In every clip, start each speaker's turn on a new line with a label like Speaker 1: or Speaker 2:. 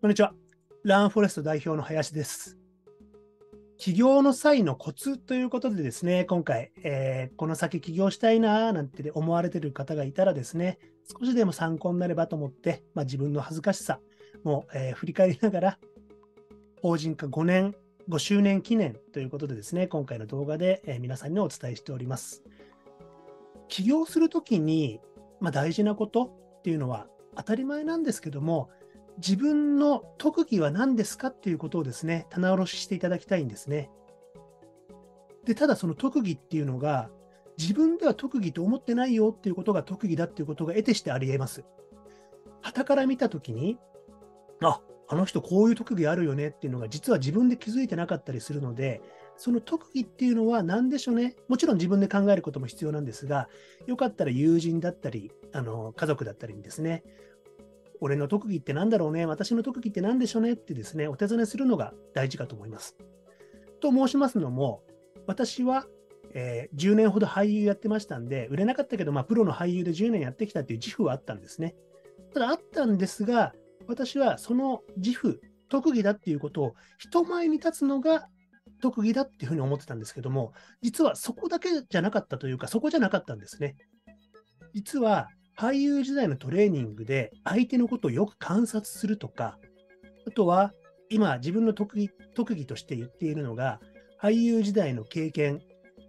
Speaker 1: こんにちは。ランフォレスト代表の林です。起業の際のコツということでですね、今回、えー、この先起業したいなーなんて思われてる方がいたらですね、少しでも参考になればと思って、まあ、自分の恥ずかしさも、えー、振り返りながら、法人化5年、5周年記念ということでですね、今回の動画で、えー、皆さんにお伝えしております。起業するときに、まあ、大事なことっていうのは当たり前なんですけども、自分の特技は何ですかっていうことをですね、棚卸ししていただきたいんですね。で、ただその特技っていうのが、自分では特技と思ってないよっていうことが特技だっていうことが得てしてあり得ます。旗から見たときに、あ、あの人こういう特技あるよねっていうのが実は自分で気づいてなかったりするので、その特技っていうのは何でしょうね。もちろん自分で考えることも必要なんですが、よかったら友人だったり、あの家族だったりにですね、俺の特技って何だろうね、私の特技って何でしょうねってですね、お尋ねするのが大事かと思います。と申しますのも、私は、えー、10年ほど俳優やってましたんで、売れなかったけど、まあ、プロの俳優で10年やってきたっていう自負はあったんですね。ただあったんですが、私はその自負、特技だっていうことを人前に立つのが特技だっていうふうに思ってたんですけども、実はそこだけじゃなかったというか、そこじゃなかったんですね。実は俳優時代のトレーニングで相手のことをよく観察するとか、あとは今自分の特技特技として言っているのが、俳優時代の経験、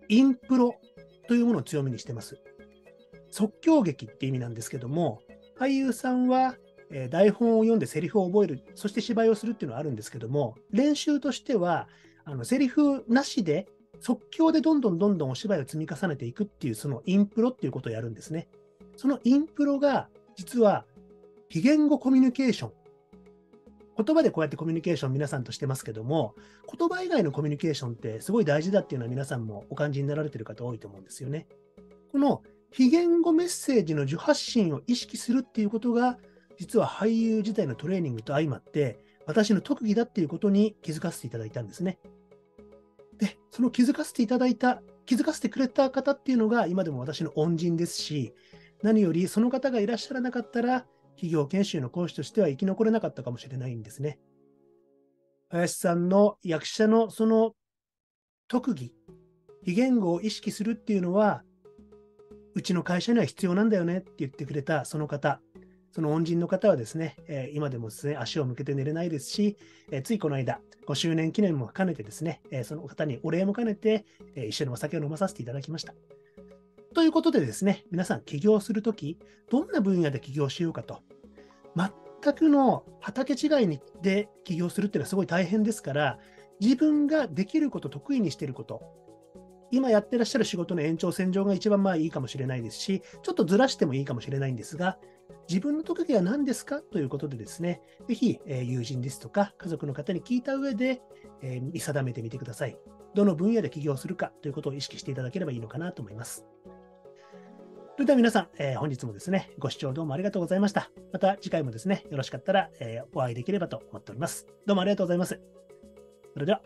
Speaker 1: インプロというものを強みにしてます。即興劇って意味なんですけども、俳優さんは、えー、台本を読んでセリフを覚える、そして芝居をするっていうのはあるんですけども、練習としては、あのセリフなしで即興でどんどんどんどんお芝居を積み重ねていくっていう、そのインプロっていうことをやるんですね。そのインプロが実は非言語コミュニケーション。言葉でこうやってコミュニケーション皆さんとしてますけども、言葉以外のコミュニケーションってすごい大事だっていうのは皆さんもお感じになられてる方多いと思うんですよね。この非言語メッセージの受発信を意識するっていうことが、実は俳優自体のトレーニングと相まって、私の特技だっていうことに気づかせていただいたんですね。で、その気づかせていただいた、気づかせてくれた方っていうのが今でも私の恩人ですし、何よりその方がいらっしゃらなかったら、企業研修の講師としては生き残れなかったかもしれないんですね。林さんの役者のその特技、非言語を意識するっていうのは、うちの会社には必要なんだよねって言ってくれたその方、その恩人の方はですね、え、今でもですね、足を向けて寝れないですし、え、ついこの間、5周年記念も兼ねてですね、え、その方にお礼も兼ねて、え一緒にお酒を飲まさせていただきました。ということでですね、皆さん起業するとき、どんな分野で起業しようかと。全くの畑違いで起業するっていうのはすごい大変ですから、自分ができること、得意にしていること、今やってらっしゃる仕事の延長線上が一番まあいいかもしれないですし、ちょっとずらしてもいいかもしれないんですが、自分の特技は何ですかということでですね、ぜひ、え友人ですとか家族の方に聞いた上で、え見定めてみてください。どの分野で起業するかということを意識していただければいいのかなと思います。それでは皆さん、えー、本日もですね、ご視聴どうもありがとうございました。また次回もですね、よろしかったら、えー、お会いできればと思っております。どうもありがとうございます。それでは。